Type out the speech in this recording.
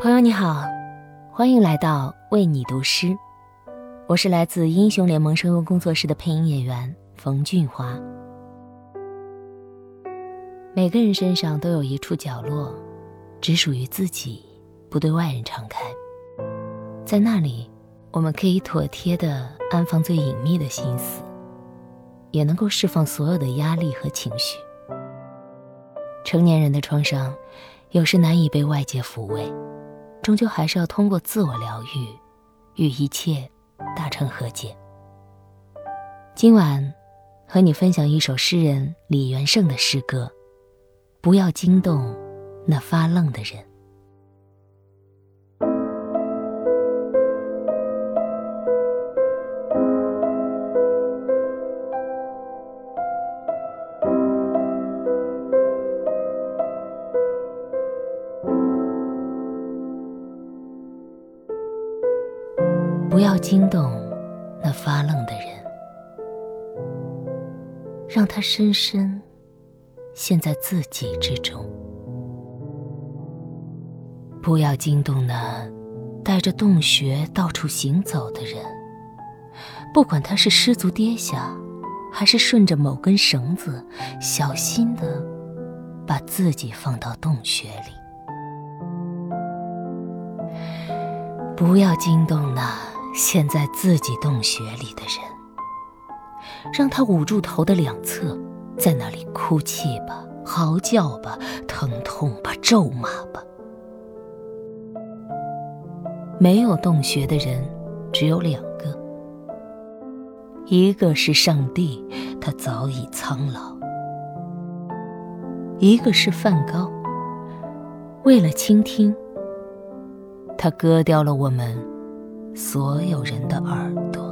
朋友你好，欢迎来到为你读诗，我是来自英雄联盟声优工作室的配音演员冯俊华。每个人身上都有一处角落，只属于自己，不对外人敞开。在那里，我们可以妥帖的安放最隐秘的心思，也能够释放所有的压力和情绪。成年人的创伤，有时难以被外界抚慰。终究还是要通过自我疗愈，与一切达成和解。今晚和你分享一首诗人李元胜的诗歌：不要惊动那发愣的人。不要惊动那发愣的人，让他深深陷在自己之中。不要惊动那带着洞穴到处行走的人，不管他是失足跌下，还是顺着某根绳子小心的把自己放到洞穴里。不要惊动那。陷在自己洞穴里的人，让他捂住头的两侧，在那里哭泣吧，嚎叫吧，疼痛吧，咒骂吧。没有洞穴的人只有两个，一个是上帝，他早已苍老；一个是梵高，为了倾听，他割掉了我们。所有人的耳朵。